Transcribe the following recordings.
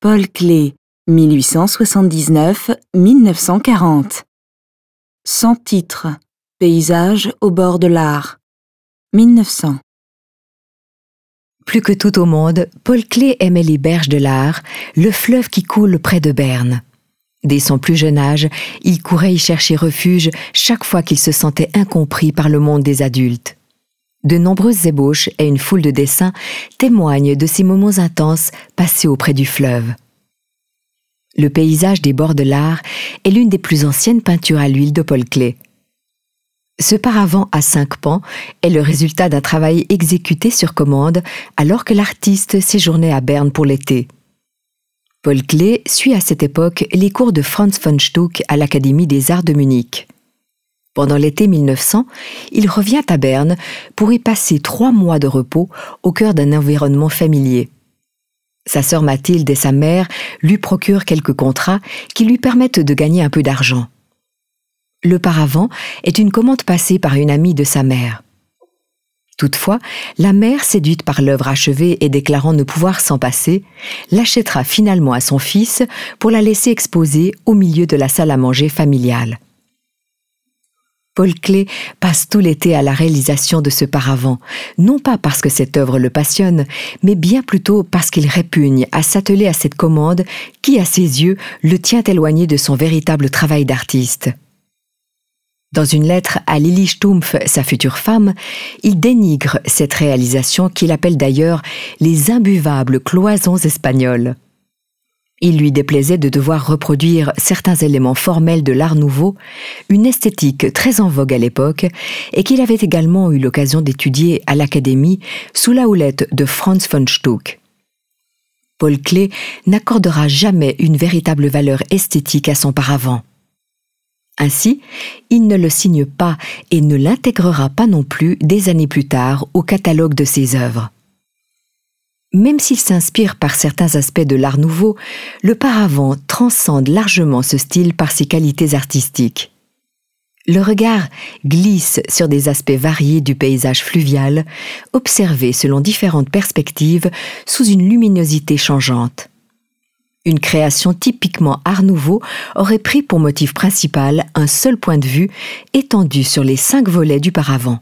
Paul Klee, 1879-1940. Sans titre. Paysage au bord de l'art. 1900. Plus que tout au monde, Paul Klee aimait les berges de l'Art, le fleuve qui coule près de Berne. Dès son plus jeune âge, il courait y chercher refuge chaque fois qu'il se sentait incompris par le monde des adultes. De nombreuses ébauches et une foule de dessins témoignent de ces moments intenses passés auprès du fleuve. Le paysage des bords de l'art est l'une des plus anciennes peintures à l'huile de Paul Klee. Ce paravent à cinq pans est le résultat d'un travail exécuté sur commande alors que l'artiste séjournait à Berne pour l'été. Paul Klee suit à cette époque les cours de Franz von Stuck à l'Académie des Arts de Munich. Pendant l'été 1900, il revient à Berne pour y passer trois mois de repos au cœur d'un environnement familier. Sa sœur Mathilde et sa mère lui procurent quelques contrats qui lui permettent de gagner un peu d'argent. Le paravent est une commande passée par une amie de sa mère. Toutefois, la mère, séduite par l'œuvre achevée et déclarant ne pouvoir s'en passer, l'achètera finalement à son fils pour la laisser exposer au milieu de la salle à manger familiale. Paul Klee passe tout l'été à la réalisation de ce paravent, non pas parce que cette œuvre le passionne, mais bien plutôt parce qu'il répugne à s'atteler à cette commande qui, à ses yeux, le tient éloigné de son véritable travail d'artiste. Dans une lettre à Lily Stumpf, sa future femme, il dénigre cette réalisation qu'il appelle d'ailleurs les imbuvables cloisons espagnoles. Il lui déplaisait de devoir reproduire certains éléments formels de l'art nouveau, une esthétique très en vogue à l'époque, et qu'il avait également eu l'occasion d'étudier à l'Académie sous la houlette de Franz von Stuck. Paul Klee n'accordera jamais une véritable valeur esthétique à son paravent. Ainsi, il ne le signe pas et ne l'intégrera pas non plus des années plus tard au catalogue de ses œuvres. Même s'il s'inspire par certains aspects de l'art nouveau, le paravent transcende largement ce style par ses qualités artistiques. Le regard glisse sur des aspects variés du paysage fluvial, observés selon différentes perspectives sous une luminosité changeante. Une création typiquement art nouveau aurait pris pour motif principal un seul point de vue étendu sur les cinq volets du paravent.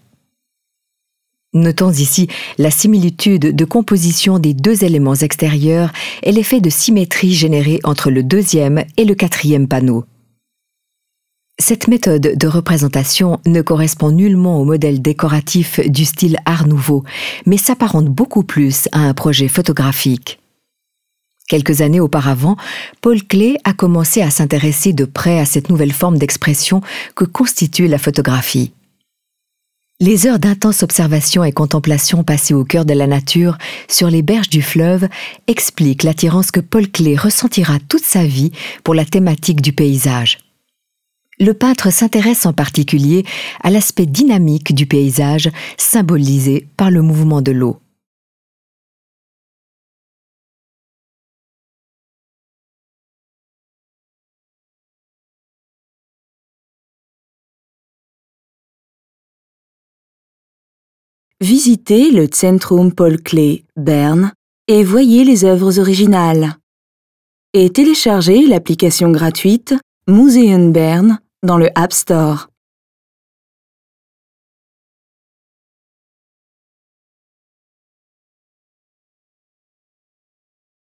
Notons ici la similitude de composition des deux éléments extérieurs et l'effet de symétrie généré entre le deuxième et le quatrième panneau. Cette méthode de représentation ne correspond nullement au modèle décoratif du style Art nouveau, mais s'apparente beaucoup plus à un projet photographique. Quelques années auparavant, Paul Klee a commencé à s'intéresser de près à cette nouvelle forme d'expression que constitue la photographie. Les heures d'intense observation et contemplation passées au cœur de la nature, sur les berges du fleuve, expliquent l'attirance que Paul Klee ressentira toute sa vie pour la thématique du paysage. Le peintre s'intéresse en particulier à l'aspect dynamique du paysage symbolisé par le mouvement de l'eau. Visitez le Zentrum Paul Klee, Berne, et voyez les œuvres originales. Et téléchargez l'application gratuite Museum Bern dans le App Store.